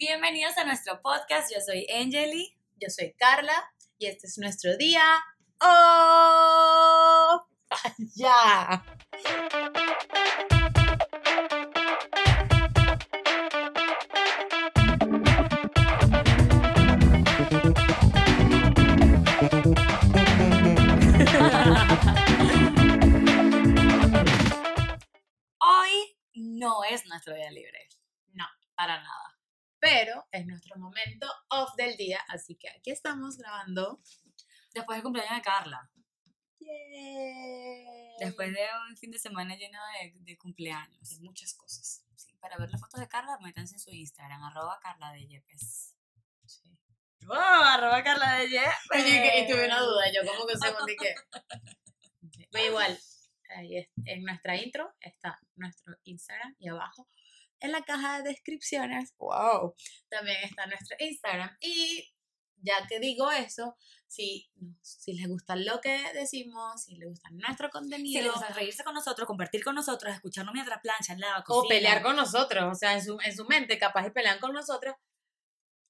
Bienvenidos a nuestro podcast. Yo soy Angeli. Yo soy Carla y este es nuestro día. ¡Oh! ¡Ya! Hoy no es nuestro día libre. No. Para nada. Pero es nuestro momento off del día, así que aquí estamos grabando. Después del cumpleaños de Carla. Yay. Después de un fin de semana lleno de, de cumpleaños. de muchas cosas. Sí, para ver las fotos de Carla, métanse en su Instagram, arroba Carla de Yepes. Sí. ¡Wow! Arroba Carla de Yepes. Oye, y tuve una duda, yo como que se me qué. Pero igual, ahí es- en nuestra intro está nuestro Instagram y abajo en la caja de descripciones, wow, también está nuestro Instagram. Y ya que digo eso, si, si les gusta lo que decimos, si les gusta nuestro Si contenido, les gusta reírse con nosotros, compartir con nosotros, escucharnos mientras planchan, lava, o cocinan. pelear con nosotros, o sea, en su, en su mente capaz de pelear con nosotros,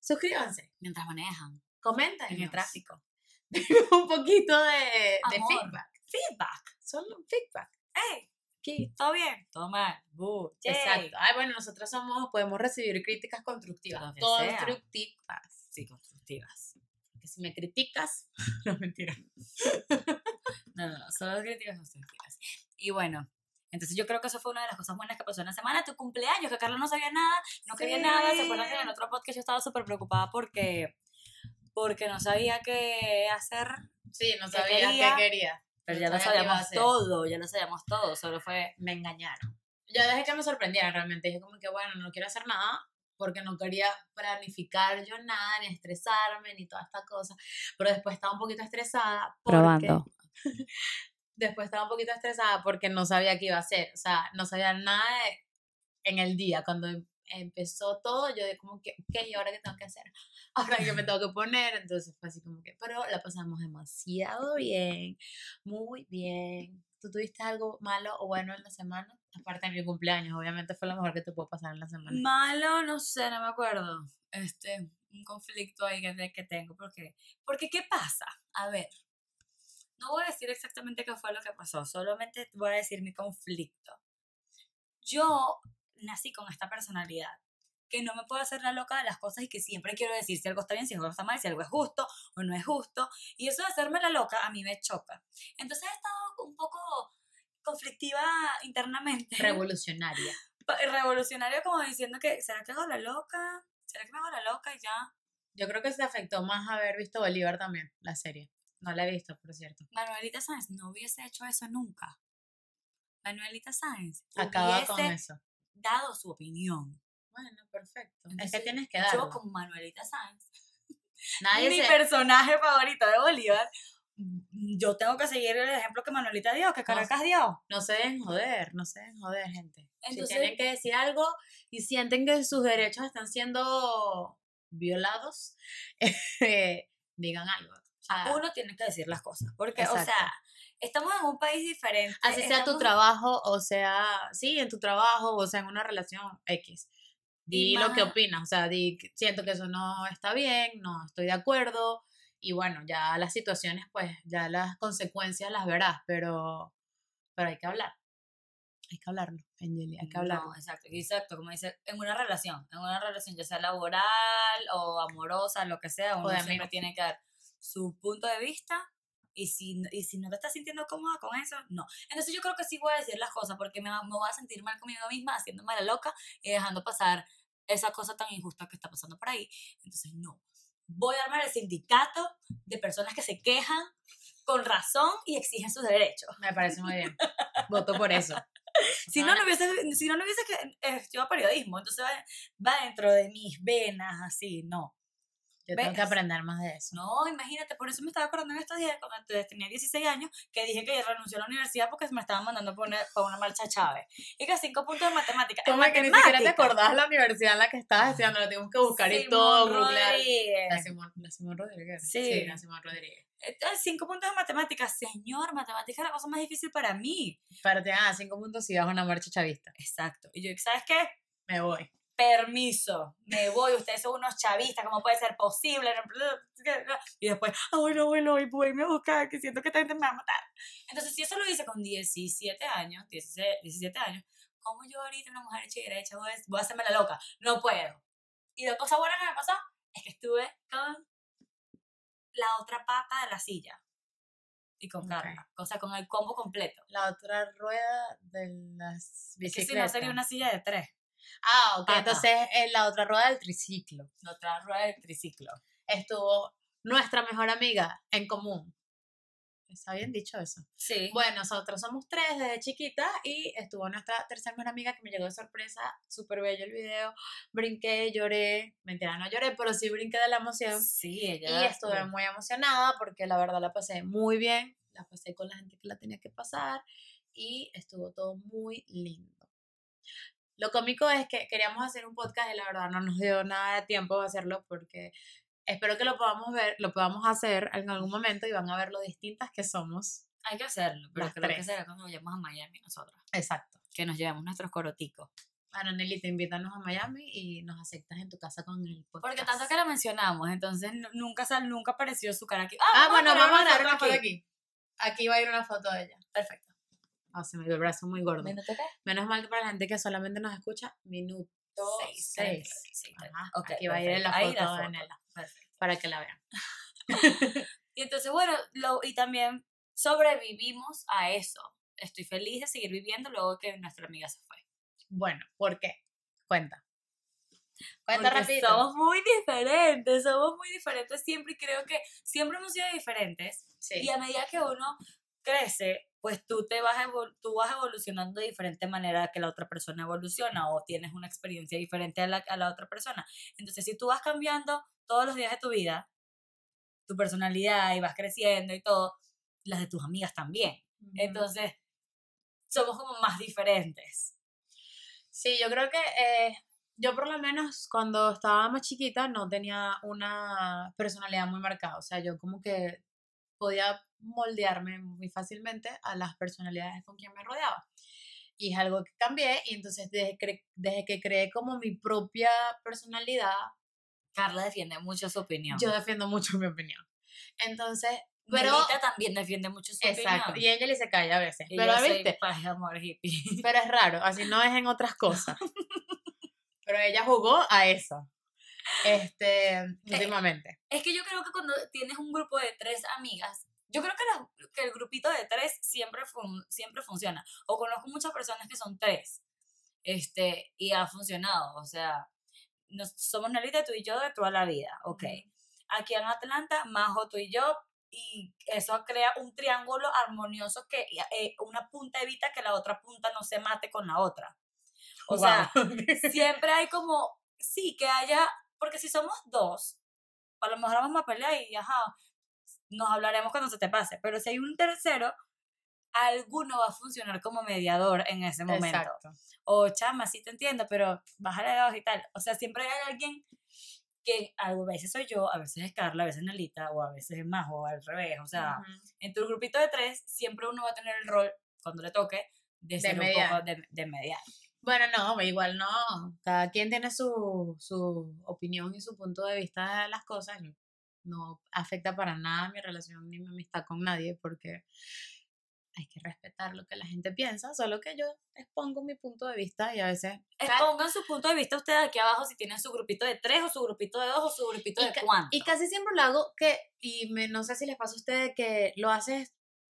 suscríbanse, Mientras manejan. comenten En el tráfico. un poquito de, feedback, Feedback. solo feedback. ¡Ey! Aquí. ¿Todo bien? Todo mal. Exacto. Ay, bueno, nosotros somos, podemos recibir críticas constructivas. Constructivas. Sí, constructivas. Que si me criticas, no mentira. No, no, no, solo críticas constructivas. Y bueno, entonces yo creo que eso fue una de las cosas buenas que pasó en la semana. Tu cumpleaños, que Carla no sabía nada, no quería Sí. nada. ¿Se acuerdan que en el otro podcast yo estaba súper preocupada porque, porque no sabía qué hacer? Sí, no ¿Qué sabía quería? qué quería. Pero ya lo sabíamos todo, ya lo sabíamos todo. Solo fue, Me engañaron. Yo dejé que me sorprendieran realmente. Dije como que, bueno, no quiero hacer nada porque no quería planificar yo nada, ni estresarme, ni toda esta cosa. Pero después estaba un poquito estresada. Porque, Después estaba un poquito estresada porque no sabía qué iba a hacer. O sea, no sabía nada de- en el día. Cuando empezó todo, yo de como que, ok, ¿y ahora qué tengo que hacer? Ahora que me tengo que poner. Entonces fue así como que, pero la pasamos demasiado bien. Muy bien. ¿Tú tuviste algo malo o bueno en la semana? Aparte de mi cumpleaños, obviamente fue lo mejor que te pudo pasar en la semana. Malo, no sé, no me acuerdo. Este, un conflicto ahí que tengo. Porque, porque, ¿qué pasa? A ver, no voy a decir exactamente qué fue lo que pasó, solamente voy a decir mi conflicto. Yo nací con esta personalidad que no me puedo hacer la loca de las cosas y que siempre quiero decir si algo está bien, si algo está mal, si algo es justo o no es justo. Y eso de hacerme la loca a mí me choca. Entonces he estado un poco conflictiva internamente Revolucionaria. revolucionario como diciendo que, ¿será que hago la loca? ¿Será que me hago la loca y ya? Yo creo que se afectó más haber visto Bolívar también, la serie. No la he visto, por cierto. Manuelita Sáenz no hubiese hecho eso nunca. Manuelita Sáenz Acaba con eso. Dado su opinión. Bueno, perfecto. es Entonces, que tienes que Yo darlo. como Manuelita Sáenz, Nadie mi se... personaje favorito de Bolívar, mm, yo tengo que seguir el ejemplo que emanuelita dio, que Caracas dio. No se deben joder, no se deben joder, gente. Entonces- si tienen que decir algo y sienten que sus derechos están siendo violados, eh, digan algo. O sea, Uno tiene que decir las cosas, porque, o Exacto. sea, estamos en un país diferente. así sea tu trabajo, o sea, sí, en tu trabajo, o sea, en una relación X. Di lo que opinas, o sea, di, siento que eso no está bien, no estoy de acuerdo, y bueno, ya las situaciones, pues, ya las consecuencias las verás, pero, pero hay que hablar. Hay que hablarlo, Angeli, hay que hablarlo. No, exacto, exacto, como dice, en una relación, en una relación, ya sea laboral o amorosa, lo que sea, uno siempre tiene que dar su punto de vista y si, y si no te estás sintiendo cómoda con eso, no. Entonces yo creo que sí voy a decir las cosas porque me, me voy a sentir mal conmigo misma, haciéndome la loca y dejando pasar esa cosa tan injusta que está pasando por ahí. Entonces no. Voy a armar el sindicato de personas que se quejan con razón y exigen sus derechos. Me parece muy bien. Voto por eso. Si no, no hubiese, si no, no hubiese que eh, estudiado periodismo, entonces va, va dentro de mis venas, así, no. Yo tengo que aprender más de eso. No, imagínate, por eso me estaba acordando en estos días, cuando te- tenía 16 años, que dije que renunció a la universidad porque me estaban mandando para una, para una marcha Chávez. Y que cinco puntos de matemáticas. En Como que ni siquiera te acordás la universidad en la que estabas estudiando, lo tenemos que buscar y todo, Simón googlear. Rodríguez. La Simón, la Simón Rodríguez. Sí. la Simón Rodríguez. Entonces, cinco puntos de matemáticas. Señor, matemáticas es la cosa más difícil para mí. Pero te dan cinco puntos si vas a una marcha chavista. Exacto. Y yo, ¿sabes qué? Me voy. Permiso, me voy, ustedes son unos chavistas, ¿cómo puede ser posible? Y después, ah, bueno, bueno, y voy a buscar, que siento que esta gente me va a matar. Entonces, si eso lo hice con 17 años, 17, años, ¿cómo yo ahorita, una mujer hecha y derecha, voy a, voy a hacerme la loca? No puedo. Y la cosa buena que me pasó es que estuve con la otra pata de la silla y con carga, o sea, con el combo completo. La otra rueda de las bicicletas. Que si no sería una silla de tres. Ah, ok, entonces en la otra rueda del triciclo. La otra rueda del triciclo. Estuvo nuestra mejor amiga en común. ¿Está bien dicho eso? Sí. Bueno, nosotros somos tres desde chiquita y estuvo nuestra tercera mejor amiga que me llegó de sorpresa, súper bello el video, brinqué, lloré, mentira, no lloré, pero sí brinqué de la emoción. Sí, ella. Y estuve muy emocionada porque la verdad la pasé muy bien, la pasé con la gente que la tenía que pasar y estuvo todo muy lindo. Lo cómico es que queríamos hacer un podcast y la verdad no nos dio nada de tiempo de hacerlo porque espero que lo podamos ver, lo podamos hacer en algún momento y van a ver lo distintas que somos. Hay que hacerlo, pero creo que será cuando vayamos a Miami nosotros. Exacto. Que nos llevemos nuestros coroticos. Bueno, Nelly, te invítanos a Miami y nos aceptas en tu casa con el podcast. Porque tanto que la mencionamos, entonces nunca, nunca apareció su cara aquí. Ah, bueno, vamos a dar una foto aquí. Aquí va a ir una foto de ella. Perfecto. Oh, se me dio el brazo muy gordo. ¿Minuto qué? Menos mal que para la gente que solamente nos escucha, minuto 6. Okay, aquí va a ir en la foto. Para que la vean. y entonces, bueno, lo, y también sobrevivimos a eso. Estoy feliz de seguir viviendo luego que nuestra amiga se fue. Bueno, ¿por qué? Cuenta. Cuenta rápido. Somos muy diferentes, somos muy diferentes siempre y creo que siempre hemos sido diferentes. Y a medida que uno crece, pues tú te vas, tú vas evolucionando de diferente manera que la otra persona evoluciona o tienes una experiencia diferente a la, a la otra persona. Entonces, si tú vas cambiando todos los días de tu vida, tu personalidad y vas creciendo y todo, las de tus amigas también. Entonces, somos como más diferentes. Sí, yo creo que eh, yo por lo menos cuando estaba más chiquita no tenía una personalidad muy marcada. O sea, yo como que podía moldearme muy fácilmente a las personalidades con quien me rodeaba. Y es algo que cambié y entonces desde, desde que creé como mi propia personalidad. Carla defiende mucho su opinión. Yo defiendo mucho mi opinión. Entonces, pero también defiende mucho su exacto, y ella le se calla a veces. pero ¿viste? amor, hippie. Pero es raro, así no es en otras cosas. pero ella jugó a eso. Este, eh, últimamente. es que yo creo que cuando tienes un grupo de tres amigas, yo creo que, que el grupito de tres siempre, siempre funciona. O conozco muchas personas que son tres. Este, y ha funcionado. O sea, nos, somos Nelita, tú y yo de toda la vida. Ok. Aquí en Atlanta, Majo, tú y yo. Y eso crea un triángulo armonioso que eh, una punta evita que la otra punta no se mate con la otra. O sea, siempre hay como, sí, que haya, porque si somos dos, a lo mejor vamos a pelear y, ajá, nos hablaremos cuando se te pase. Pero si hay un tercero, alguno va a funcionar como mediador en ese momento. Exacto. O chama, sí te entiendo, pero bájale dos y tal. O sea, siempre hay alguien que a veces soy yo, a veces es Carla, a veces es Nelita, o a veces es Majo, o al revés. O sea, en tu grupito de tres, siempre uno va a tener el rol, cuando le toque, de, ser un poco de, de mediar. Bueno, no, igual no. Cada quien tiene su, su opinión y su punto de vista de las cosas no afecta para nada mi relación ni mi amistad con nadie porque hay que respetar lo que la gente piensa, solo que yo expongo mi punto de vista y a veces... Expongan su punto de vista ustedes aquí abajo si tienen su grupito de tres o su grupito de dos o su grupito de cuánto. Y casi siempre lo hago que, y me, no sé si les pasa a ustedes, que lo haces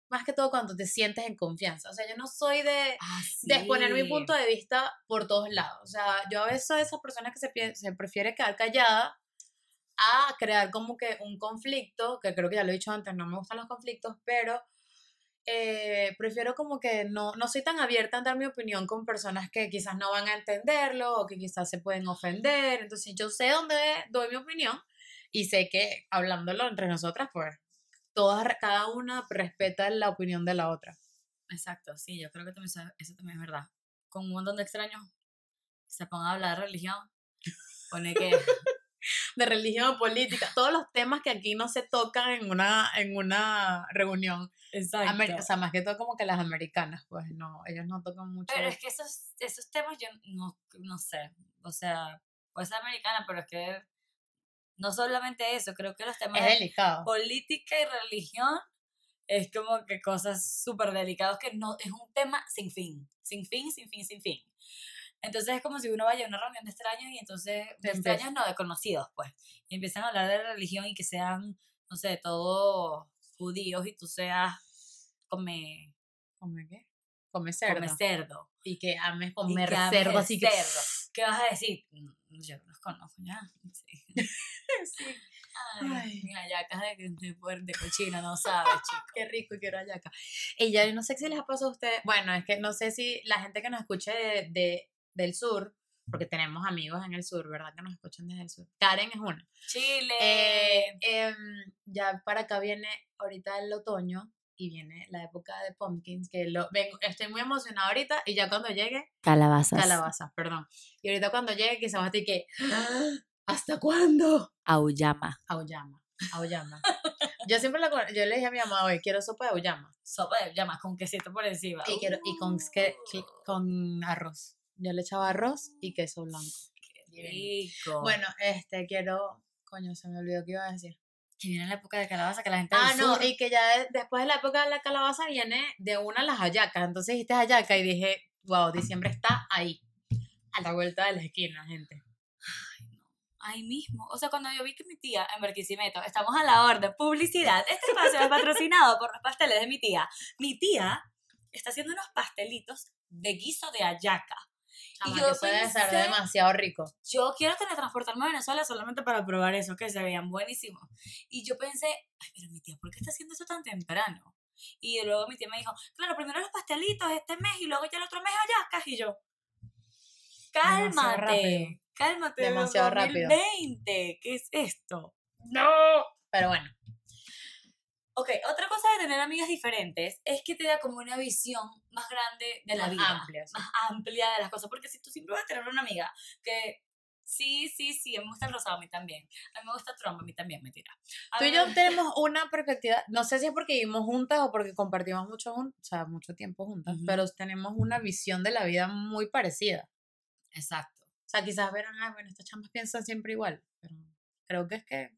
más que todo cuando te sientes en confianza. O sea, yo no soy de, ah, de exponer mi punto de vista por todos lados. O sea, yo a veces soy de esas personas que se, se prefiere quedar callada a crear como que un conflicto, que creo que ya lo he dicho antes, no me gustan los conflictos, pero eh, prefiero como que no, no soy tan abierta a dar mi opinión con personas que quizás no van a entenderlo o que quizás se pueden ofender. Entonces yo sé dónde doy mi opinión y sé que hablándolo entre nosotras, pues todas, cada una respeta la opinión de la otra. Exacto, sí, yo creo que también, eso también es verdad. Con un montón de extraños se pongan a hablar de religión, pone que de religión, política, todos los temas que aquí no se tocan en una, en una reunión. Exacto. Amer- o sea, más que todo como que las americanas, pues no, ellos no tocan mucho. Pero es que esos, esos temas yo no, no sé, o sea, puede ser americana, pero es que no solamente eso, creo que los temas es de delicado. política y religión es como que cosas súper delicadas que no, es un tema sin fin, sin fin, sin fin, sin fin. Entonces es como si uno vaya a una reunión de extraños y entonces, de extraños no, de conocidos, pues, y empiezan a hablar de religión y que sean, no sé, todos judíos y tú seas come, ¿Come qué? Come cerdo. come cerdo. Y que ames y comer que ames cerdo, así que... ¿Qué vas a decir? "Mm, Yo los conozco ya. Sí. Sí, Ay, Ay. mira, ya de, de, de cochino, no sabes, chico. qué rico y quiero hallaca. Y ya no sé si les ha pasado a ustedes, bueno, es que no sé si la gente que nos escuche de, de- del sur, porque tenemos amigos en el sur, ¿verdad? Que nos escuchan desde el sur. Karen es una. Chile. Eh, em, ya para acá viene ahorita el otoño y viene la época de pumpkins, que lo, vengo, estoy muy emocionada ahorita y ya cuando llegue, Calabazas. calabazas, perdón. Y ahorita cuando llegue quizás vas a decir que, "Ah, ¿hasta cuándo? Auyama. Auyama, auyama. yo siempre le, yo le dije a mi mamá hoy, quiero sopa de auyama. Sopa de llamas con quesito por encima. Y, quiero, y con, que- que- Uh, con arroz. Yo le echaba arroz y queso blanco. Divino. rico. Bueno, este, quiero, coño, se me olvidó qué iba a decir. que viene la época de calabaza que la gente Ah, no, sur- y que ya de- después de la época de la calabaza viene de una las hallacas. Entonces dijiste hallaca y dije, wow, diciembre está ahí, a la vuelta de la esquina, gente. Ahí mismo. O sea, cuando yo vi que mi tía en Barquisimeto, estamos a la orden, publicidad. Este espacio es patrocinado por los pasteles de mi tía. Mi tía está haciendo unos pastelitos de guiso de hallaca. Chama, yo eso debe ser demasiado rico. Yo quiero teletransportarme a Venezuela solamente para probar eso, que se veían buenísimos. Y yo pensé, ay, pero mi tía, ¿por qué está haciendo eso tan temprano? Y luego mi tía me dijo, claro, primero los pastelitos este mes y luego ya el otro mes hallacas. Y yo, cálmate, cálmate. Demasiado rápido. 2020, ¿qué es esto? No. Pero bueno, Ok, otra cosa de tener amigas diferentes es que te da como una visión más grande de la Más vida. amplia, sí. Más amplia de las cosas. Porque si tú siempre vas a tener una amiga que sí, sí, sí, a mí me gusta el rosado, a mí también. A mí me gusta Trump, a mí también, mentira. A tú y yo tenemos una perspectiva, no sé si es porque vivimos juntas o porque compartimos mucho, o sea, mucho tiempo juntas, pero tenemos una visión de la vida muy parecida. Exacto. O sea, quizás verán, ah, bueno, estas chambas piensan siempre igual, pero creo que es que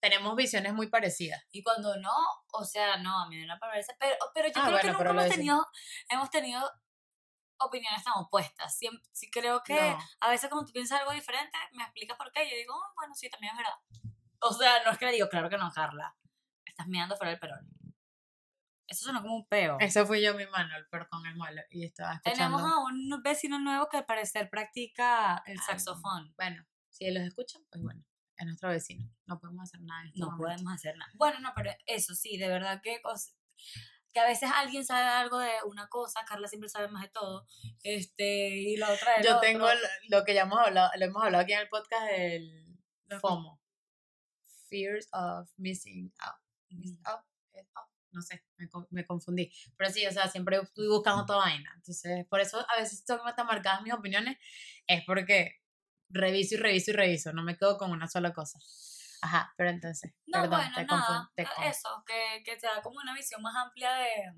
tenemos visiones muy parecidas. Y cuando no, o sea, no, a mí no me parece. Pero, pero yo Ah, creo bueno, que nunca hemos tenido, hemos tenido opiniones tan opuestas. Siem- sí creo que No. a veces cuando tú piensas algo diferente, me explicas por qué. Yo digo, "Oh, bueno, sí, también es verdad. O sea, no es que le digo, claro que no, Carla. Estás mirando fuera del perón. Eso suena como un peo. Eso fui yo, mi Manuel, pero con el malo, y estaba escuchando. Tenemos a un vecino nuevo que al parecer practica el saxofón. Bueno, si los escuchan, pues bueno, es nuestro vecino. No podemos hacer nada en este No momento. podemos hacer nada. Bueno, no, pero eso sí, de verdad que que a veces alguien sabe algo de una cosa, Carla siempre sabe más de todo, este, y la otra de Yo lo tengo otro. lo, que ya hemos hablado, lo hemos hablado aquí en el podcast del FOMO. Fears of missing out. Miss out, eh, out, No sé, me, me confundí. Pero sí, o sea, siempre estoy buscando toda vaina. Entonces, por eso a veces son tan marcadas mis opiniones, es porque reviso y reviso y reviso, no me quedo con una sola cosa. Ajá, pero entonces, No, perdón, bueno, te nada, te con- eso, que, que te da como una visión más amplia de,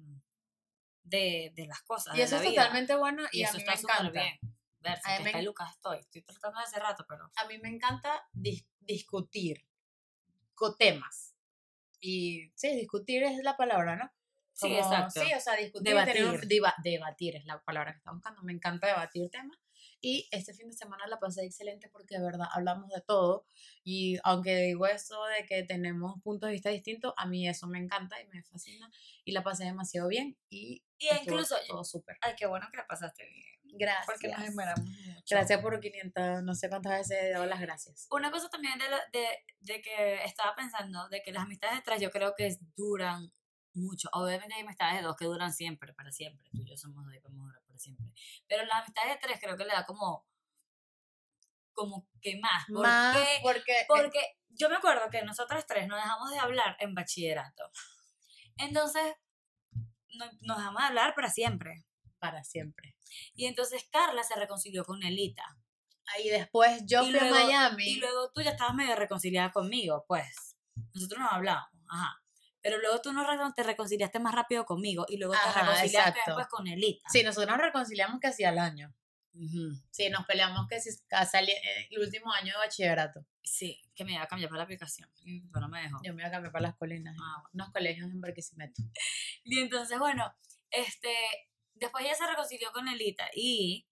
de, de las cosas. Y eso es vida. totalmente bueno y, y a eso mí está me encanta. bien. Verse, A mí me está Lucas estoy, estoy tratando hace rato, pero a mí me encanta dis- discutir con temas. Y sí, discutir es la palabra, ¿no? sí, exacto. Sí, o sea, discutir. tener Debatir. deba- debatir es la palabra que estaba buscando. Me encanta debatir temas. Y este fin de semana la pasé excelente porque de verdad hablamos de todo. Y aunque digo eso de que tenemos puntos de vista distintos, a mí eso me encanta y me fascina. Y la pasé demasiado bien. Y, Y incluso, todo súper. ay, qué bueno que la pasaste bien. Gracias. Porque nos esmeramos mucho. Gracias por 500, no sé cuántas veces he dado las gracias. Una cosa también de, la- de, de que estaba pensando, de que las amistades de tres yo creo que duran mucho. Obviamente hay amistades de dos que duran siempre, para siempre. Tú y yo somos dos y podemos durar siempre. Pero las amistades de tres creo que le da como, como que más. ¿Por Más qué? porque eh, Porque yo me acuerdo que nosotras tres nos dejamos de hablar en bachillerato. Entonces, no- nos dejamos de hablar para siempre. para siempre. Y entonces Carla se reconcilió con Elita. Y después yo Y fui luego- a Miami. Y luego tú ya estabas medio reconciliada conmigo, pues. Nosotros nos hablábamos, ajá. Pero luego tú no te reconciliaste más rápido conmigo y luego te reconciliaste exacto. después con Elita. Sí, nosotros nos reconciliamos casi al año. Sí, nos peleamos que si casi el último año de bachillerato. Sí, que me iba a cambiar para la aplicación, pero no me dejó. Yo me iba a cambiar para las colinas. Ah, Unos colegios en Barquisimeto. Y entonces, bueno, este, después ella se reconcilió con Elita y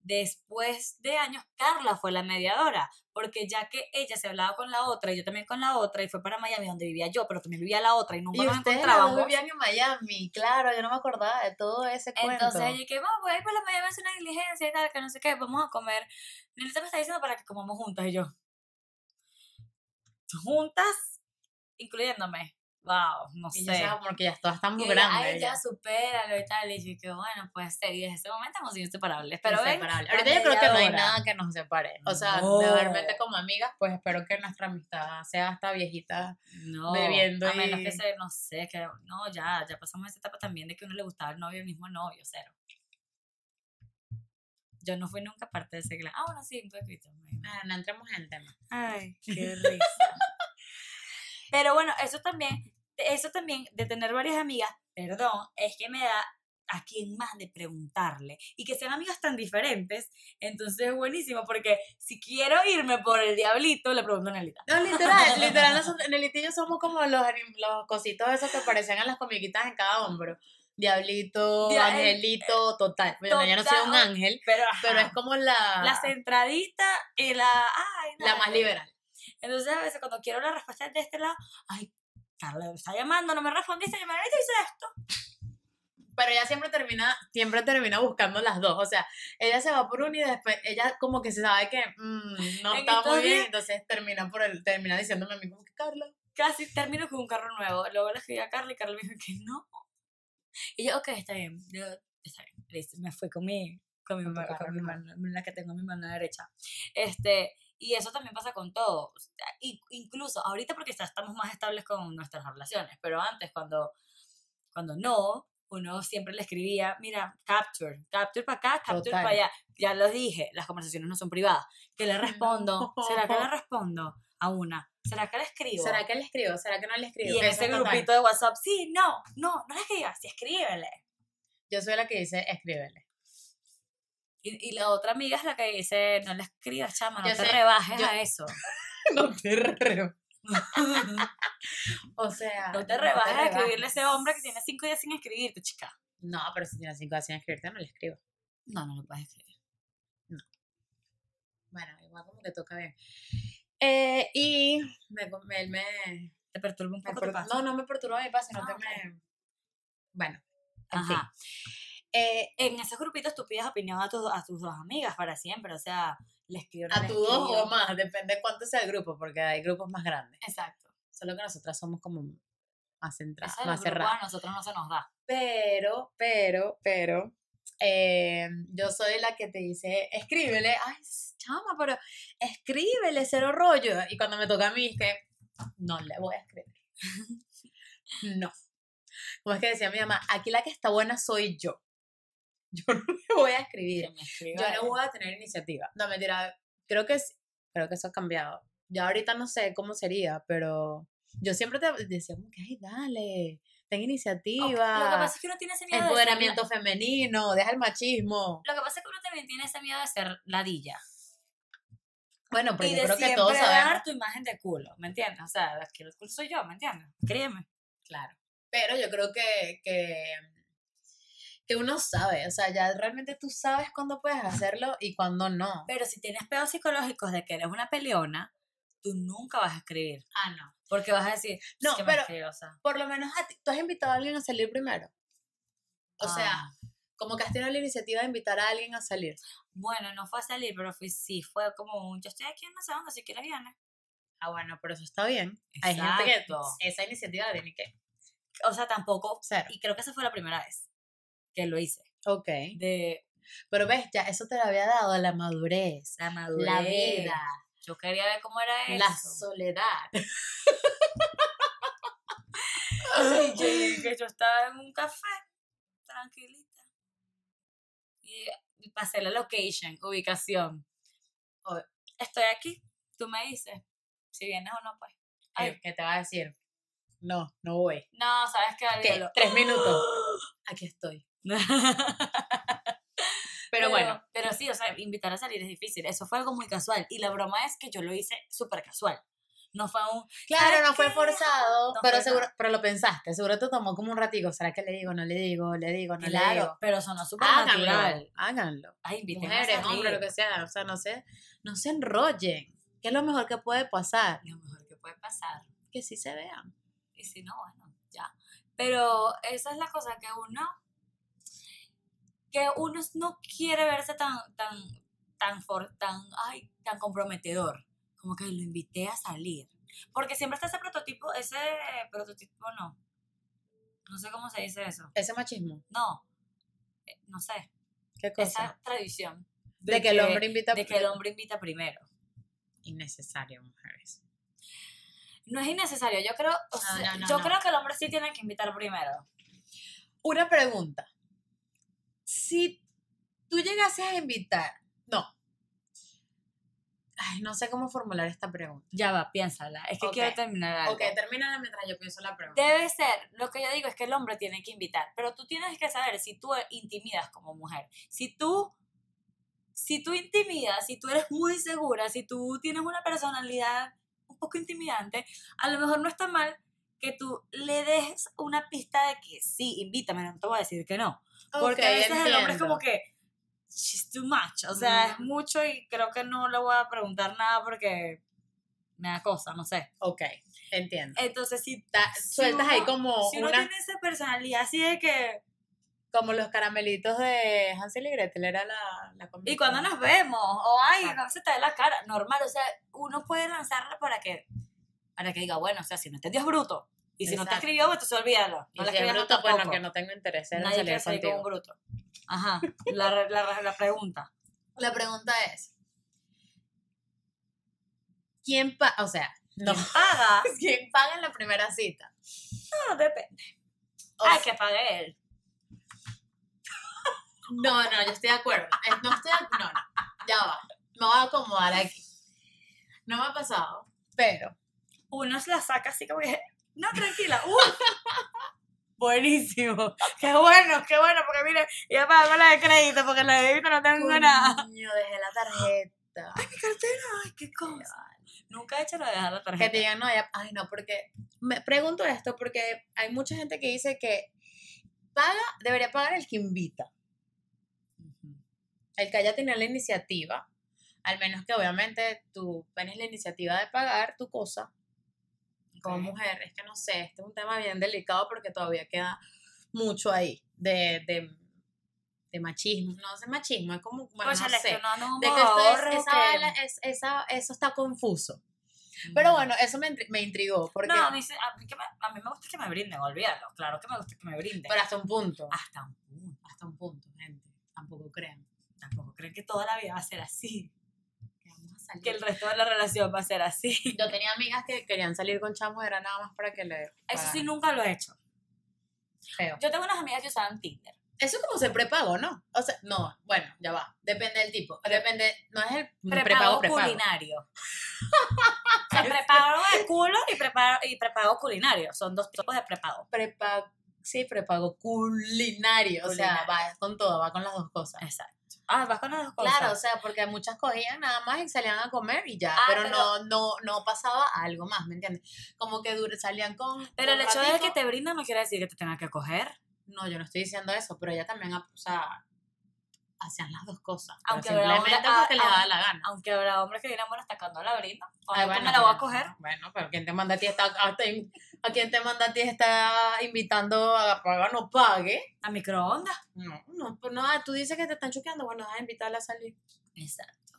después de años Carla fue la mediadora, porque ya que ella se hablaba con la otra y yo también con la otra y fue para Miami donde vivía yo, pero también vivía la otra y nunca Y nos encontrábamos. vivían en Miami, claro, yo no me acordaba de todo ese cuento. Entonces ella que vamos, voy a ir por la Miami a hacer una diligencia y tal, que no sé qué, vamos a comer. Nelita me está diciendo para que comamos juntas y yo. ¿Juntas? Incluyéndome. Wow, no y sé. yo porque ya todas están muy grandes. Ay, ya supéralo y tal. Y yo, que bueno, puede ser. Y desde ese momento hemos sido inseparables. Pero ven, Inseparable. la Ahorita yo creo que no hay nada que nos separe. O sea, No. realmente como amigas, pues espero que nuestra amistad sea hasta viejita. no, bebiendo A menos y- que se, no sé, que no, ya, ya pasamos esa etapa también de que uno le gustaba el novio, el mismo novio, cero. Yo no fui nunca parte de ese clan. Ah, bueno, sí, un poquito. Ah, no entremos en el tema. Ay, qué risa. Pero bueno, eso también, eso también de tener varias amigas, perdón, es que me da a quién más de preguntarle y que sean amigas tan diferentes, entonces es buenísimo porque si quiero irme por el diablito, le pregunto a Nelita. No, literal, literal, nosotros, Nelita y yo somos como los, los cositos esos que parecían en las comiquitas en cada hombro. Diablito, Dia- angelito, total. Bueno, yo no soy un total, ángel, Pero, pero es como la, la centradita y la... Ay, la más liberal. Entonces a veces cuando quiero la respuesta de este lado, ay, Carla está llamando, no me respondiste, yo me hice esto. Pero ella siempre termina, siempre termina buscando las dos. O sea, ella se va por una y después ella como que se sabe que mm, no En está muy bien, entonces termina por el, termina diciéndome a mí como que Carla. casi termino con un carro nuevo. Luego le escribí a Carla y Carla me dijo que no. Y yo, ok, está bien. Yo, está bien. Listo, me fui con mi, con mi, Con mi mano, la que tengo en mi mano derecha. Este, y eso también pasa con todo. Y- incluso ahorita porque estamos más estables con nuestras relaciones, pero antes cuando, cuando no, uno siempre le escribía, mira, capture, capture para acá, capture para allá. Ya lo dije, las conversaciones no son privadas. ¿Qué le respondo? ¿Será que le respondo a una? ¿Será que le escribo? ¿Será que le escribo? ¿Será que no le escribo? Y en ese total. grupito de WhatsApp, sí, no, no, no le escribas, sí, escríbele. Yo soy la que dice escríbele. Y, y la otra amiga es la que dice, no le escribas, chama, no Yo te sé, rebajes yo- a eso. no te reo. O sea. no te rebajes a escribirle a rebajes. ese hombre que tiene cinco días sin escribirte, chica. No, pero si tiene cinco días sin escribirte, no le escribo. No, no lo puedes escribir. Bueno, igual como que toca bien. Eh, y me, me, él me, Te perturba un me poco tu per- paz. No, no me perturba mi sino Ah, que ok. me. Bueno, en fin. Eh, En esos grupitos tú pides opinión a tus, a tus dos amigas para siempre, o sea, le escribo. no a le tu dos o más, depende cuánto sea el grupo, porque hay grupos más grandes. Exacto. Solo que nosotras somos como más centradas, Eso más cerradas. a nosotros no se nos da. Pero, pero, pero, eh, yo soy la que te dice, escríbele, ay, chama, pero escríbele, cero rollo. Y cuando me toca a mí, es que no le voy a escribir. no. Como es que decía mi mamá, aquí la que está buena soy yo. Yo no le voy a escribir. Yo no voy a tener iniciativa. No, mentira, creo que, creo que eso ha cambiado. Ya ahorita no sé cómo sería, pero yo siempre te decía como que, ay, dale, ten iniciativa. Lo que pasa es que uno tiene ese miedo de ser Empoderamiento femenino, deja el machismo. Lo que pasa es que uno también tiene ese miedo de ser ladilla. Bueno, pero y yo creo que todos sabemos. dar tu imagen de culo, ¿me entiendes? O sea, que el culo soy yo, ¿me entiendes? Créeme. Claro. Pero yo creo que, que, que uno sabe, o sea, ya realmente tú sabes cuándo puedes hacerlo y cuándo no. Pero si tienes pedos psicológicos de que eres una peleona, tú nunca vas a escribir. Ah, no. Porque vas a decir, No, que pero- sea. Por lo menos a ti, tú has invitado a alguien a salir primero. O sea, ah, como que has tenido la iniciativa de invitar a alguien a salir. bueno, no fue a salir, pero sí, fue como un, yo estoy aquí en no sé dónde, si quieres vienes. Ah, bueno, pero eso está bien. Hay gente que Exacto. esa iniciativa la tiene que O sea, tampoco, ser. y creo que esa fue la primera vez que lo hice. Ok. De Pero ves, ya eso te lo había dado la madurez, la madurez. la vida, Yo quería ver cómo era eso. la soledad. Y yo, que yo estaba en un café, tranquilita. Y, pasé la location, ubicación. O- Estoy aquí, tú me dices si vienes o no, pues. ¿Qué, Ay. qué te va a decir? No, no voy. No, sabes que. Tres minutos. Aquí estoy. Pero, bueno, Pero sí, o sea, invitar a salir es difícil. Eso fue algo muy casual. Y la broma es que yo lo hice súper casual. No fue un. claro, ¿sabes no fue qué? forzado, No pero fue seguro, pero lo pensaste, seguro te tomó como un ratico, ¿será que le digo, no le digo, le digo, no le digo? Claro, pero sonó súper Háganlo, natural. háganlo. Ay, inviten Mujeres, hombres, lo que sea, o sea, no se, no se enrollen, que es lo mejor que puede pasar, Lo mejor que puede pasar. que sí se vean. Y si no, bueno, ya. Pero esa es la cosa que uno. Que uno no quiere verse tan, tan, tan, for, tan, ay, tan comprometedor. Como que lo invité a salir. Porque siempre está ese prototipo, ese prototipo no. No sé cómo se dice eso. Ese machismo, No. Eh, No sé. qué cosa. Esa tradición. de que el hombre invita De que el hombre invita primero. innecesario, mujeres. No es innecesario. Yo creo, o No, sea, no, no, yo creo que el hombre sí tiene que invitar primero. Una pregunta. Si tú llegases a invitar, no. Ay, no sé cómo formular esta pregunta. Ya va, piénsala. Es que quiero terminar algo. Ok, termínala mientras yo pienso la pregunta. Debe ser, lo que yo digo es que el hombre tiene que invitar, pero tú tienes que saber si tú intimidas como mujer, si tú, si tú intimidas, si tú eres muy segura, si tú tienes una personalidad un poco intimidante, a lo mejor no está mal que tú le des una pista de que sí, invítame, no te voy a decir que no, porque a veces el hombre es como que she's too much, o sea, es Mm. mucho y creo que no le voy a preguntar nada porque me da cosa, no sé. Ok, entiendo. Entonces, si Ta- si sueltas ahí uno- como, si uno una, tiene esa personalidad así de que... como los caramelitos de Hansel y Gretel, era la, la. Y cuando nos vemos, o ay, no se te ve la cara, normal, o sea, uno puede lanzarla para que, para que diga, bueno, o sea, si no entendió es bruto, y si no te Exacto. escribió, pues entonces olvídalo, Y no le si es bruto, pues tampoco. que no tengo interés en Nadie salir quiere salir con un bruto. Ajá, la, la, la pregunta. La pregunta es, ¿quién paga? O sea, no, ¿Quién paga? ¿quién paga en la primera cita? No, depende. O Ay, sea, que pague él. No, no, yo estoy de acuerdo. No estoy de No, no. Ya va. Me voy a acomodar aquí. No me ha pasado, pero Uno se la saca así como que, no, tranquila. Buenísimo. Qué bueno, qué bueno, porque mire, ya pago la de crédito, porque la de débito no tengo nada. Coño, dejé la tarjeta. mi cartera, ay, qué cosa. Nunca he hecho lo de dejar la Que tarjeta. te digan, no, ya, ay, no, porque me pregunto esto porque hay mucha gente que dice que paga, debería pagar el que invita, el que haya tenido la iniciativa, al menos que obviamente tú tienes la iniciativa de pagar tu cosa como mujer. Es que no sé, este es un tema bien delicado porque todavía queda mucho ahí de, de, de machismo. No es machismo, es como, bueno, Cónchale, no sé. que no, no, De que esto es- ahorro, esa, que- vaina es- esa- eso está confuso. Pero bueno, eso me, me intrigó porque No, a mí, se- a, mí que me, a mí me gusta que me brinden, olvídalo. Claro que me gusta que me brinden. pero hasta un punto. Hasta un punto. Hasta un punto, gente. Tampoco crean Tampoco creen que toda la vida va a ser así. Salir. Que el resto de la relación va a ser así. Yo tenía amigas que querían salir con chamos, era nada más para que le. Eso sí, nunca lo he hecho. Feo. Yo tengo unas amigas que usaban Tinder. Eso como se prepago, ¿no? O sea, no, bueno, ya va. Depende del tipo. Depende, no es el Prepago, prepago, culinario. o sea, prepago de culo y prepago, y prepago culinario. Son dos tipos de prepago. Prepago, sí, prepago culinario. O sea, Culinario. va con todo, va con las dos cosas. Exacto. Ah, vas con las dos cosas. Claro, o sea, porque muchas cogían nada más y salían a comer y ya, Ah, pero, pero- no, no, no pasaba algo más, ¿me entiendes? Como que dur- salían con. Pero el hecho de que te brindan no quiere decir que te tengan que coger. No, yo no estoy diciendo eso, pero ella también, o sea, hacían las dos cosas. pero Aunque habrá simplemente porque les ah, daba la gana. Aunque habrá hombres que vienen, bueno, hasta cuando la. Ay, Cuando bueno, me la voy a pero- coger. Bueno, pero ¿quién te manda a ti está, a, a quién te manda a ti está invitando a pagar no pague? A microondas. No, no, pues no, ah, tú dices que te están chuqueando, bueno, vas a invitarla a salir. Exacto.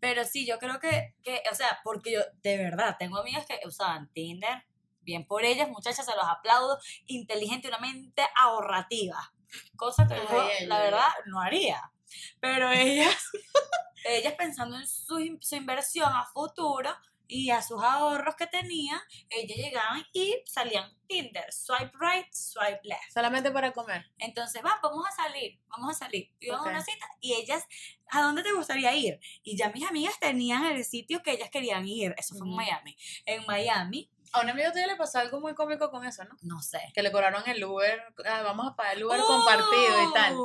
Pero sí, yo creo que, que, o sea, porque yo, de verdad, tengo amigas que usaban Tinder, bien por ellas, muchachas, se los aplaudo, inteligente, una mente ahorrativa, cosa que Ay, yo, ay, la verdad, no haría. Pero ellas, ellas pensando en su, su inversión a futuro, y a sus ahorros que tenía, ellas llegaban y salían Tinder, swipe right, swipe left. Solamente para comer. Entonces, va, vamos a salir, vamos a salir. Y vamos a una cita y ellas, ¿a dónde te gustaría ir? Y ya mis amigas tenían el sitio que ellas querían ir. Eso fue en Ujú. Miami. En Miami, A un amigo tuyo le pasó algo muy cómico con eso, ¿no? no sé. Que le cobraron el Uber, ah, vamos a pagar el Uber compartido y tal.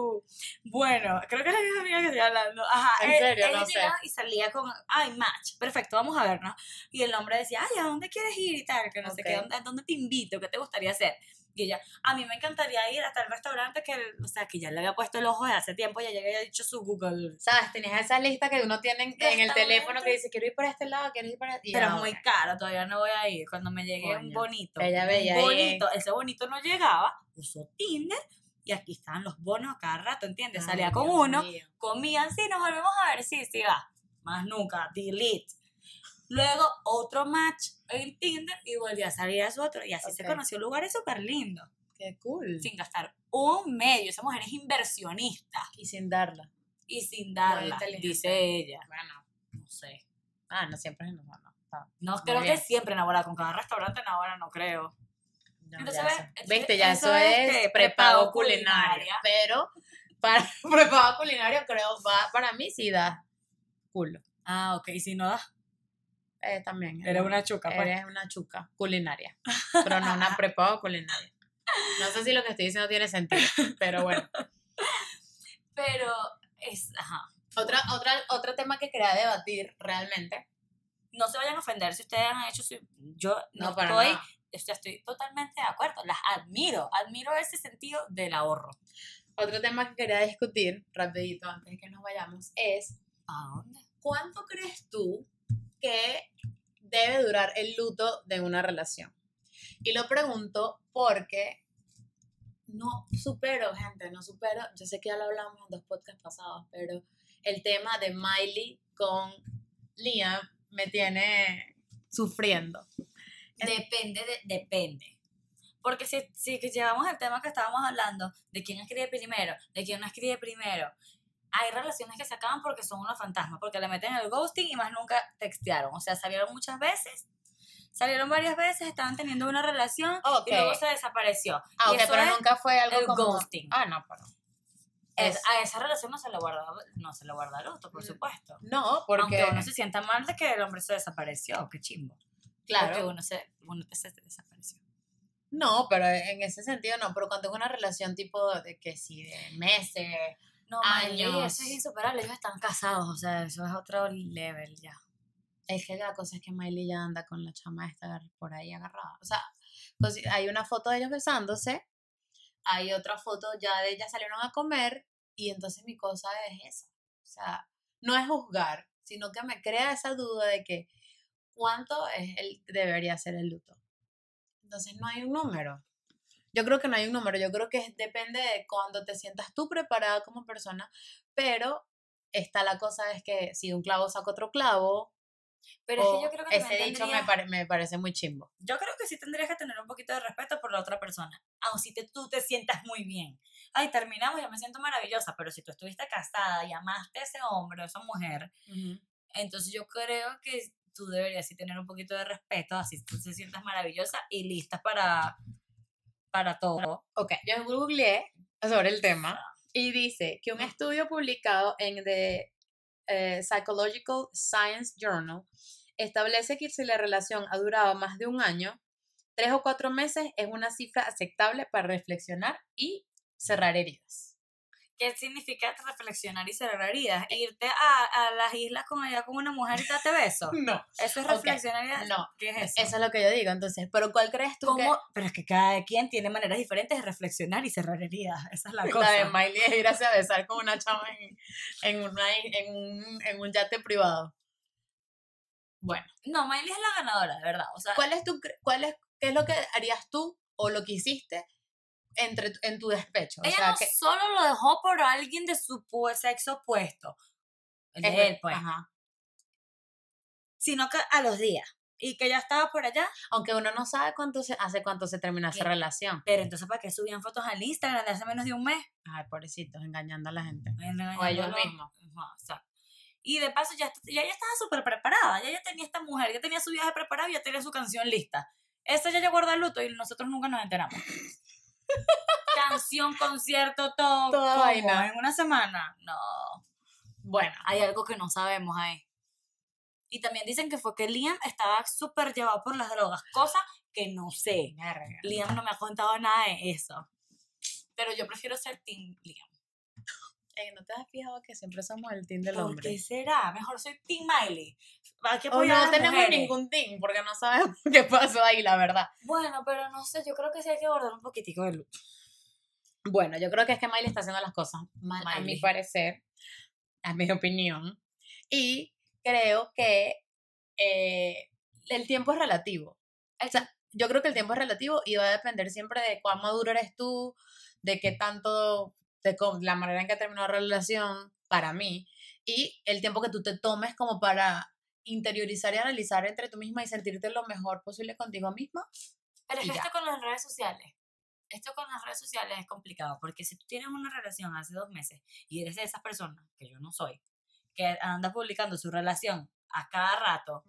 Bueno, creo que es la misma amiga que estoy hablando. Ajá. ¿En él- serio? ella No sé. Y salía con, ay, match, perfecto, vamos a vernos. Y el hombre decía, ay, ¿a dónde quieres ir y tal? Que no sé qué. ¿dónde, ¿a dónde te invito? ¿Qué te gustaría hacer? Y ella, a mí me encantaría ir hasta el restaurante que, o sea, que ya le había puesto el ojo de hace tiempo, ya ya había dicho su Google. ¿Sabes? Tenías esa lista que uno tiene en, en el teléfono que dice, quiero ir por este lado, quiero ir por este Pero es muy caro, todavía no voy a ir. Cuando me llegue un Coño. bonito. Ella un veía ahí, bonito. Ese bonito no llegaba, usó Tinder y aquí estaban los bonos a cada rato, ¿entiendes? Ay, Salía con Dios uno, mío. comían, sí, nos volvemos a ver, sí, sí, va. Más nunca, delete. Luego otro match en Tinder y volví a salir a su otro. Y así se conoció lugares súper lindos, Qué cool. sin gastar un medio. Esa mujer es inversionista Y sin darla. y sin darla, dice ella. Bueno. No sé. Ah, no siempre es no, no. No Muy creo que siempre enamorada con cada restaurante enamorada, no creo. No, Entonces, ya Viste, ya eso es es, que prepago culinario. culinaria. Pero para prepago culinario creo va para mí sí da culo. Ah, ok, y si no das, Eh, también. eres una chuca, pues. Eres una chuca culinaria. Pero no una prepago culinaria. No sé si lo que estoy diciendo tiene sentido, pero bueno. Pero es, ajá. Otra, otra, otro tema que quería debatir realmente. No se vayan a ofender si ustedes han hecho su... Yo no, No, estoy, estoy, estoy totalmente de acuerdo, las admiro, admiro ese sentido del ahorro. Otro tema que quería discutir, rapidito, antes de que nos vayamos, es ¿A dónde? ¿cuánto crees tú que debe durar el luto de una relación? Y lo pregunto porque no supero, gente, no supero, yo sé que ya lo hablamos en dos podcasts pasados, pero el tema de Miley con Liam me tiene sufriendo. Depende, de, depende. Porque si, si llevamos el tema que estábamos hablando, de quién escribe primero, de quién no escribe primero, hay relaciones que se acaban porque son unos fantasmas, porque le meten el ghosting y más nunca textearon. O sea, salieron muchas veces, salieron varias veces, estaban teniendo una relación y luego se desapareció. Ah, Y pero nunca fue algo el como... ghosting. Ah, no, pero... es- a esa relación no se le guarda, no se le guarda luto, por Mm, supuesto. No, porque... Aunque uno se sienta mal de que el hombre se desapareció, qué chimbo. claro. Porque uno se, uno se desapareció. No, pero en ese sentido no, pero cuando es una relación tipo de que si de meses, No, Años. Miley, eso es insuperable. Ellos están casados, o sea, eso es otro level ya. es que la cosa es que Miley ya anda con la chama esta por ahí agarrada. O sea, hay una foto de ellos besándose, hay otra foto ya de ellas salieron a comer y entonces mi cosa es esa. O sea, no es juzgar, sino que me crea esa duda de que cuánto es el, debería ser el luto. Entonces no hay un número. Yo creo que no hay un número, yo creo que depende de cuando te sientas tú preparada como persona, pero está la cosa es que si un clavo saca otro clavo, Pero es o que yo creo que ese dicho me, tendrías- pare- me parece muy chimbo. Yo creo que sí tendrías que tener un poquito de respeto por la otra persona. Aun si te, tú te sientas muy bien. Ay, terminamos, yo me siento maravillosa. Pero si tú estuviste casada y amaste a ese hombre o a esa mujer, entonces yo creo que tú deberías sí tener un poquito de respeto, así tú te sientas maravillosa y lista para, para todo. Ok, yo googleé sobre el tema y dice que un estudio publicado en The eh, Psychological Science Journal establece que si la relación ha durado más de un año, tres o cuatro meses es una cifra aceptable para reflexionar y cerrar heridas. ¿Qué significa reflexionar y cerrar heridas? Irte a, a las islas con allá con una mujer y darte besos. No, Eso es reflexionar y no, ¿Qué es eso? eso es lo que yo digo. Entonces, ¿pero cuál crees tú. Pero es que cada quien tiene maneras diferentes de reflexionar y cerrar heridas. Esa es la cosa. la de Miley es irse a besar con una chama en, en, una- en, un, en un yate privado? Bueno. No, Miley es la ganadora, de verdad. O sea, ¿Cuál es tu, cuál es, qué es lo que harías tú o lo que hiciste entre, en tu despecho? O ella sea, no que solo lo dejó por alguien de su sexo opuesto, el es de él, pues, ajá. sino que a los días. Y que ya estaba por allá. Aunque uno no sabe cuánto se, hace cuánto se terminó esa relación. Pero entonces, ¿para qué subían fotos al Instagram de hace menos de un mes? Ay, pobrecitos, engañando a la gente. Engañándolo. O ellos mismos. Ajá, Y de paso ya, ya, ya estaba súper preparada, ya, ya tenía esta mujer, ya tenía su viaje preparado y ya tenía su canción lista. Esa ya llegó a luto y nosotros nunca nos enteramos. Canción, concierto, todo. Toda ¿cómo? vaina. En una semana. No. Bueno, Hay algo que no sabemos ahí. Y también dicen que fue que Liam estaba súper llevado por las drogas, cosa que no sé. Liam no me ha contado nada de eso. Pero yo prefiero ser Team Liam. Ey, ¿No te has fijado que siempre somos el team del ¿Por hombre? qué será? Mejor soy Team Miley. O no tenemos mujeres. ningún team porque no sabemos qué pasó ahí, la verdad. Bueno, pero no sé, yo creo que sí hay que abordar un poquitico de luto. Bueno, yo creo que es que Miley está haciendo las cosas mal, a mi parecer, a mi opinión. Y creo que eh, el tiempo es relativo. O sea, yo creo que el tiempo es relativo y va a depender siempre de cuán maduro eres tú, de qué tanto, de la manera en que terminó la relación para mí y el tiempo que tú te tomes como para interiorizar y analizar entre tú misma y sentirte lo mejor posible contigo misma. Pero es que esto con las redes sociales, esto con las redes sociales es complicado, porque si tú tienes una relación hace dos meses y eres de esas personas, que yo no soy, que anda publicando su relación a cada rato,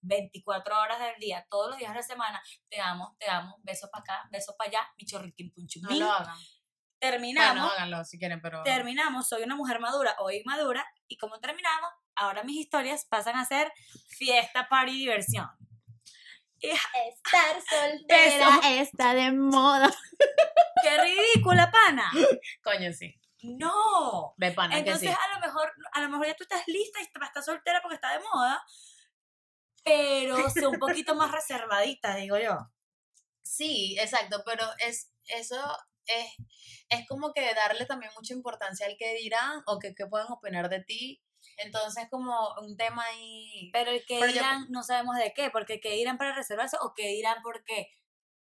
24 horas del día, todos los días de la semana, te amo, te amo, besos para acá, besos para allá, mi chorriquín No punchumín. lo hagan. Terminamos, Bueno, háganlo si quieren, pero... terminamos, soy una mujer madura o inmadura, y como terminamos, ahora mis historias pasan a ser fiesta, party, diversión. Y Estar soltera está de moda. ¡Qué ridícula, pana! Coño, sí. No. De pana Entonces que sí. a lo mejor, a lo mejor ya tú estás lista y estás soltera porque está de moda, pero sé un poquito más reservadita, digo yo. Sí, exacto, pero es eso es, es como que darle también mucha importancia al que dirán o que, que pueden opinar de ti. Entonces, como un tema ahí. Pero el que Pero yo- dirán, no sabemos de qué, porque que dirán para reservarse o que dirán porque,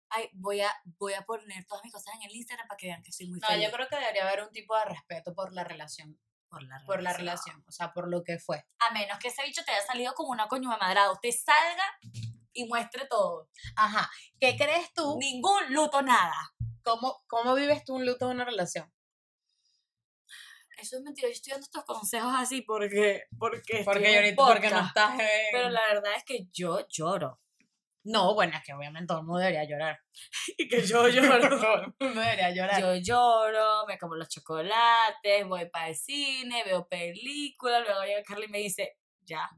ay, voy a, voy a poner todas mis cosas en el Instagram para que vean que soy muy No, feliz. yo creo que debería haber un tipo de respeto por la relación, por la por la relación, o sea, por lo que fue. A menos que ese bicho te haya salido como una coño madrada. Usted salga y muestre todo. Ajá. ¿Qué crees tú? Ningún luto, nada. ¿Cómo, cómo vives tú un luto de una relación? Eso es mentira. Yo estoy dando estos consejos así porque. Porque, Porque, ahorita, porque no estás en- Pero la verdad es que yo lloro. No, bueno, es que obviamente todo el mundo debería llorar. Y que yo Todo el mundo debería llorar. Yo lloro, me como los chocolates, voy para el cine, veo películas, luego llega Carly y me dice, ya.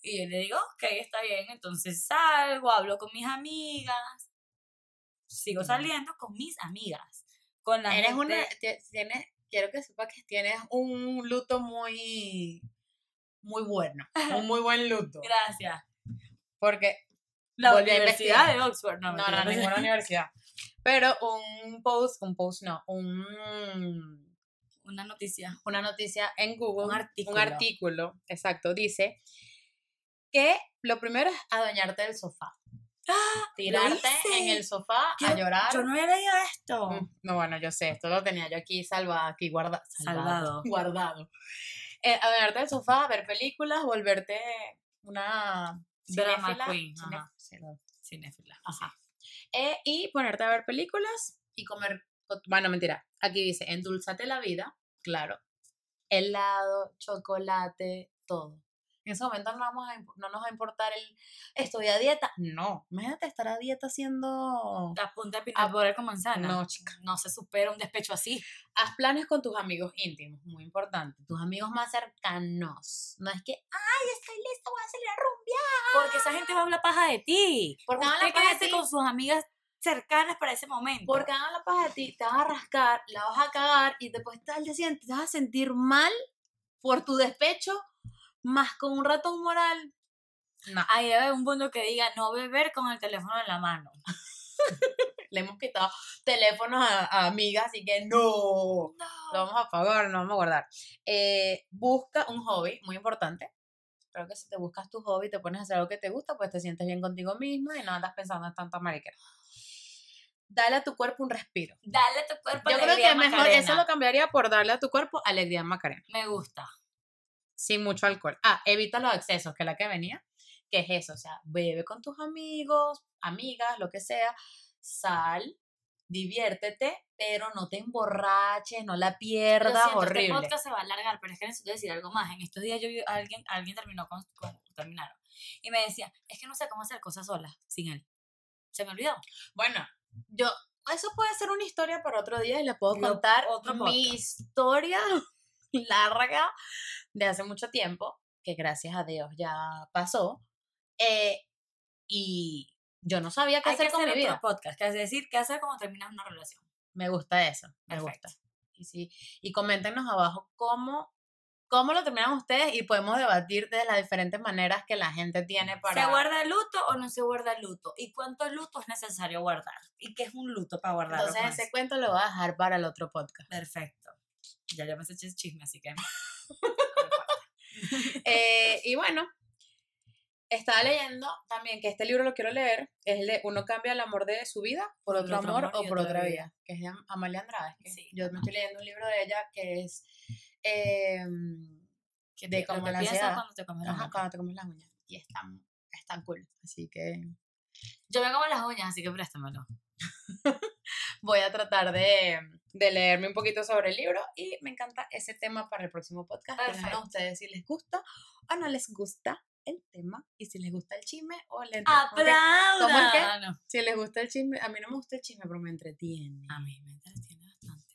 Y yo le digo, ok, está bien, entonces salgo, hablo con mis amigas, sigo saliendo con mis amigas. Con la Eres gente- una, ti- tienes, quiero que sepas que tienes un luto muy, muy bueno, un muy buen luto. Gracias. Porque, La Universidad de Oxford, no, no, no, ninguna universidad. Pero un post, un post no, un, Una noticia. una noticia en Google, Un artículo. un artículo, exacto, dice que lo primero es adueñarte del sofá. Tirarte hice. en el sofá a llorar. Yo no había leído esto. Mm, No, bueno, yo sé, esto lo tenía yo aquí salvado, aquí guarda, Salvado. guardado. Eh, a verte el sofá, a ver películas, volverte una Drama cinéfila, queen, Cinéfila. ajá. Eh, y ponerte a ver películas y comer, co- bueno, mentira, aquí dice, endulzate la vida, claro, helado, chocolate, todo. En ese momento no, vamos a, no nos va a importar el, estoy a dieta, no, imagínate estar a dieta haciendo La punta de butter con manzana. no, chica. No se supera un despecho así. haz planes con tus amigos íntimos, muy importante. Tus amigos más cercanos. No es que, ay, estoy lista, voy a salir a rumbear. Porque esa gente va a hablar paja de ti. Porque Usted habla paja de quédese con sus amigas cercanas para ese momento. Porque hagan la paja de ti, te vas a rascar, la vas a cagar y después te vas a sentir mal por tu despecho, más con un ratón moral. No, Ahí debe haber un mundo que diga no beber con el teléfono en la mano. le hemos quitado teléfonos a, a amigas, así que no. Lo vamos a apagar, no vamos a guardar. Eh, busca un hobby, muy importante. Creo que si te buscas tu hobby, te pones a hacer algo que te gusta, pues te sientes bien contigo misma y no andas pensando en tanta mariquera. Dale a tu cuerpo un respiro. Dale a tu cuerpo Yo creo que mejor Macarena. eso lo cambiaría por darle a tu cuerpo alegría Macarena, Me gusta. Sin mucho alcohol. Ah, evita los excesos, que es la que venía, que es eso, o sea, bebe con tus amigos, amigas, lo que sea, sal, diviértete, pero no te emborraches, no la Lo pierdas, siento, horrible. Este podcast se va a alargar, pero es que necesito decir algo más. En estos días yo vi a alguien, alguien terminó con, con- terminaron. Y me decía, es que no sé cómo hacer cosas solas sin él. Se me olvidó. Bueno, yo, eso puede ser una historia para otro día y le puedo Lo- contar mi podcast. historia larga de hace mucho tiempo, que gracias a Dios ya pasó. eh, y yo no sabía qué Hay que hacer con mi hacer vida. otro podcast, que es decir, qué hacer cuando terminas una relación. Me gusta eso, me Perfecto. gusta. Y sí, y coméntenos abajo cómo, cómo lo terminan ustedes y podemos debatir de las diferentes maneras que la gente tiene para... ¿Se guarda el luto o no se guarda el luto? ¿Y cuánto luto es necesario guardar? ¿Y qué es un luto para guardar? Entonces ese cuento lo voy a dejar para el otro podcast. Perfecto. Ya ya me sé ese chisme, así que... Eh, y bueno, estaba leyendo también que este libro lo quiero leer, es el de Uno cambia el amor de su vida por otro, amor, o por otra vida. vida, que es de Am- Amalia Andrade. que Sí, yo me estoy leyendo un libro de ella que es eh, ¿Qué de que la ansiedad. cuando te comes las uñas? cuando te comes las uñas. Y es tan, es tan cool. Así que Yo me como las uñas, así que préstamelo. voy a tratar de, de leerme un poquito sobre el libro y me encanta ese tema para el próximo podcast. Perfecto. a ustedes si les gusta o no les gusta el tema y si les gusta el chisme o le que- ¿Cómo es que? Ah, no. si les gusta el chisme. A mí no me gusta el chisme, pero me entretiene. A mí me entretiene bastante.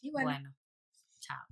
y bueno, bueno chao.